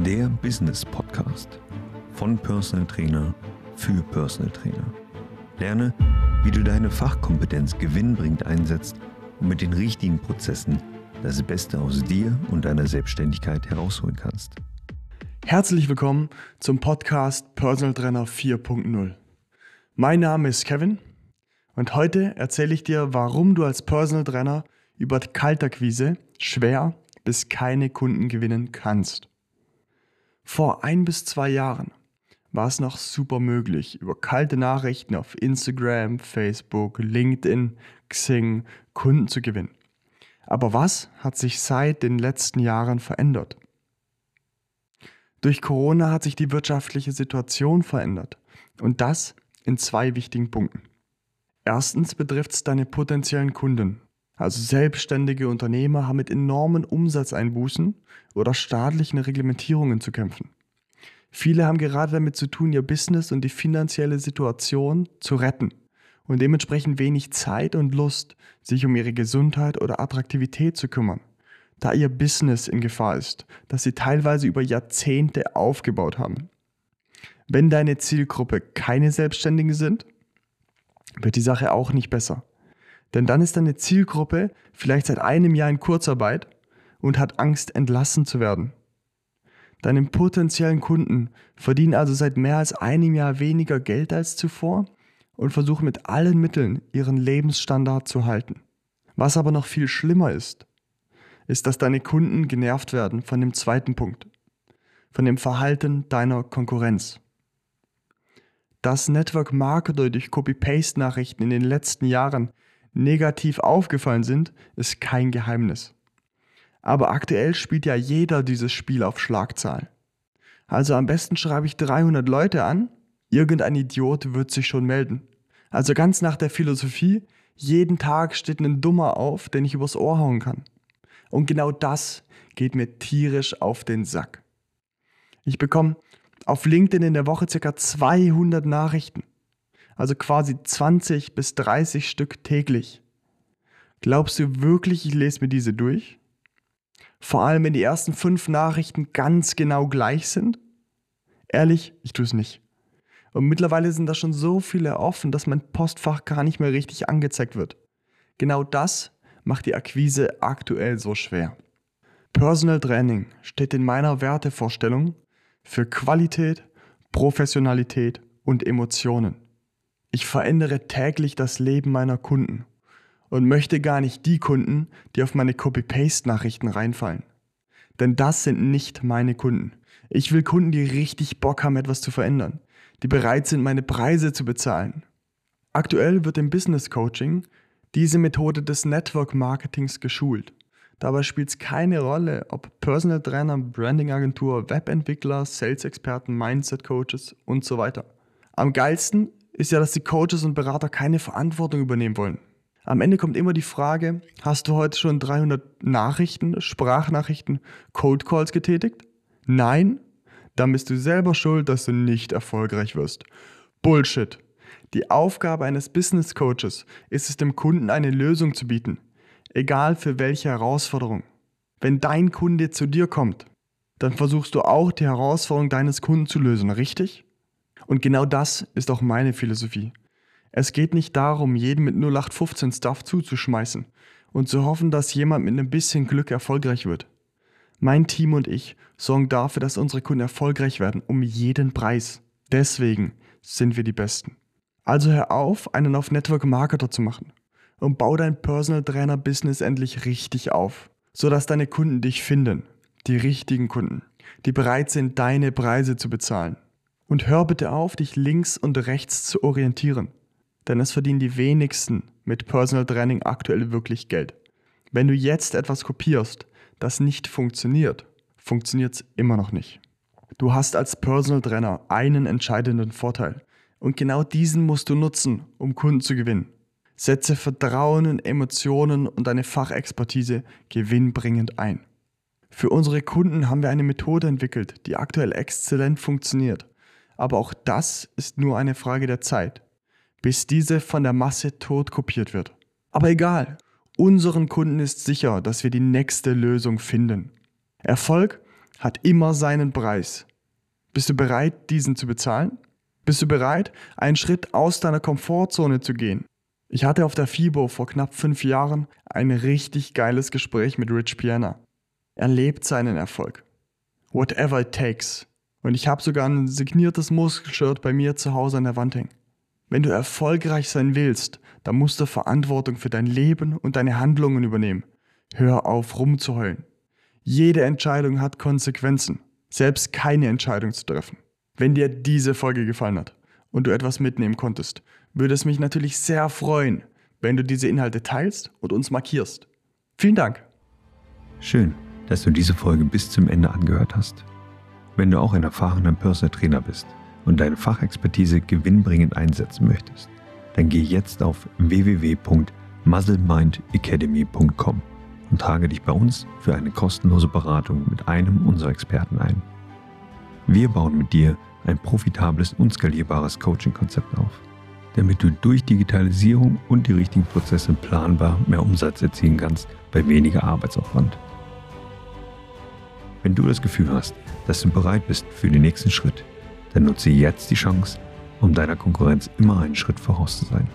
Der Business Podcast von Personal Trainer für Personal Trainer. Lerne, wie du deine Fachkompetenz gewinnbringend einsetzt und mit den richtigen Prozessen das Beste aus dir und deiner Selbstständigkeit herausholen kannst. Herzlich willkommen zum Podcast Personal Trainer 4.0. Mein Name ist Kevin und heute erzähle ich dir, warum du als Personal Trainer über Kaltakquise schwer bis keine Kunden gewinnen kannst. Vor ein bis zwei Jahren war es noch super möglich, über kalte Nachrichten auf Instagram, Facebook, LinkedIn, Xing Kunden zu gewinnen. Aber was hat sich seit den letzten Jahren verändert? Durch Corona hat sich die wirtschaftliche Situation verändert. Und das in zwei wichtigen Punkten. Erstens betrifft es deine potenziellen Kunden. Also selbstständige Unternehmer haben mit enormen Umsatzeinbußen oder staatlichen Reglementierungen zu kämpfen. Viele haben gerade damit zu tun, ihr Business und die finanzielle Situation zu retten und dementsprechend wenig Zeit und Lust, sich um ihre Gesundheit oder Attraktivität zu kümmern, da ihr Business in Gefahr ist, das sie teilweise über Jahrzehnte aufgebaut haben. Wenn deine Zielgruppe keine Selbstständigen sind, wird die Sache auch nicht besser. Denn dann ist deine Zielgruppe vielleicht seit einem Jahr in Kurzarbeit und hat Angst, entlassen zu werden. Deine potenziellen Kunden verdienen also seit mehr als einem Jahr weniger Geld als zuvor und versuchen mit allen Mitteln ihren Lebensstandard zu halten. Was aber noch viel schlimmer ist, ist, dass deine Kunden genervt werden von dem zweiten Punkt, von dem Verhalten deiner Konkurrenz. Dass Network Marketer durch Copy-Paste-Nachrichten in den letzten Jahren negativ aufgefallen sind, ist kein Geheimnis. Aber aktuell spielt ja jeder dieses Spiel auf Schlagzahl. Also am besten schreibe ich 300 Leute an, irgendein Idiot wird sich schon melden. Also ganz nach der Philosophie, jeden Tag steht ein Dummer auf, den ich übers Ohr hauen kann. Und genau das geht mir tierisch auf den Sack. Ich bekomme auf LinkedIn in der Woche ca. 200 Nachrichten also quasi 20 bis 30 Stück täglich. Glaubst du wirklich, ich lese mir diese durch? Vor allem, wenn die ersten fünf Nachrichten ganz genau gleich sind? Ehrlich, ich tue es nicht. Und mittlerweile sind da schon so viele offen, dass mein Postfach gar nicht mehr richtig angezeigt wird. Genau das macht die Akquise aktuell so schwer. Personal Training steht in meiner Wertevorstellung für Qualität, Professionalität und Emotionen. Ich verändere täglich das Leben meiner Kunden und möchte gar nicht die Kunden, die auf meine Copy-Paste-Nachrichten reinfallen. Denn das sind nicht meine Kunden. Ich will Kunden, die richtig Bock haben, etwas zu verändern, die bereit sind, meine Preise zu bezahlen. Aktuell wird im Business Coaching diese Methode des Network Marketings geschult. Dabei spielt es keine Rolle, ob Personal Trainer, Branding Agentur, Webentwickler, Sales Experten, Mindset Coaches und so weiter. Am geilsten ist ja, dass die Coaches und Berater keine Verantwortung übernehmen wollen. Am Ende kommt immer die Frage, hast du heute schon 300 Nachrichten, Sprachnachrichten, Code Calls getätigt? Nein? Dann bist du selber schuld, dass du nicht erfolgreich wirst. Bullshit. Die Aufgabe eines Business Coaches ist es dem Kunden eine Lösung zu bieten, egal für welche Herausforderung. Wenn dein Kunde zu dir kommt, dann versuchst du auch die Herausforderung deines Kunden zu lösen, richtig? Und genau das ist auch meine Philosophie. Es geht nicht darum, jeden mit 0815 Stuff zuzuschmeißen und zu hoffen, dass jemand mit ein bisschen Glück erfolgreich wird. Mein Team und ich sorgen dafür, dass unsere Kunden erfolgreich werden, um jeden Preis. Deswegen sind wir die Besten. Also hör auf, einen auf Network Marketer zu machen und bau dein Personal Trainer Business endlich richtig auf, sodass deine Kunden dich finden, die richtigen Kunden, die bereit sind, deine Preise zu bezahlen. Und hör bitte auf, dich links und rechts zu orientieren. Denn es verdienen die wenigsten mit Personal Training aktuell wirklich Geld. Wenn du jetzt etwas kopierst, das nicht funktioniert, funktioniert es immer noch nicht. Du hast als Personal Trainer einen entscheidenden Vorteil. Und genau diesen musst du nutzen, um Kunden zu gewinnen. Setze Vertrauen, Emotionen und deine Fachexpertise gewinnbringend ein. Für unsere Kunden haben wir eine Methode entwickelt, die aktuell exzellent funktioniert aber auch das ist nur eine Frage der Zeit, bis diese von der Masse tot kopiert wird. Aber egal, unseren Kunden ist sicher, dass wir die nächste Lösung finden. Erfolg hat immer seinen Preis. Bist du bereit, diesen zu bezahlen? Bist du bereit, einen Schritt aus deiner Komfortzone zu gehen? Ich hatte auf der FIBO vor knapp fünf Jahren ein richtig geiles Gespräch mit Rich Piana. Er lebt seinen Erfolg. Whatever it takes. Und ich habe sogar ein signiertes Muskelshirt bei mir zu Hause an der Wand hängen. Wenn du erfolgreich sein willst, dann musst du Verantwortung für dein Leben und deine Handlungen übernehmen. Hör auf rumzuheulen. Jede Entscheidung hat Konsequenzen, selbst keine Entscheidung zu treffen. Wenn dir diese Folge gefallen hat und du etwas mitnehmen konntest, würde es mich natürlich sehr freuen, wenn du diese Inhalte teilst und uns markierst. Vielen Dank. Schön, dass du diese Folge bis zum Ende angehört hast. Wenn du auch ein erfahrener Personal Trainer bist und deine Fachexpertise gewinnbringend einsetzen möchtest, dann geh jetzt auf www.muzzlemindacademy.com und trage dich bei uns für eine kostenlose Beratung mit einem unserer Experten ein. Wir bauen mit dir ein profitables und skalierbares Coaching-Konzept auf, damit du durch Digitalisierung und die richtigen Prozesse planbar mehr Umsatz erzielen kannst bei weniger Arbeitsaufwand. Wenn du das Gefühl hast, dass du bereit bist für den nächsten Schritt, dann nutze jetzt die Chance, um deiner Konkurrenz immer einen Schritt voraus zu sein.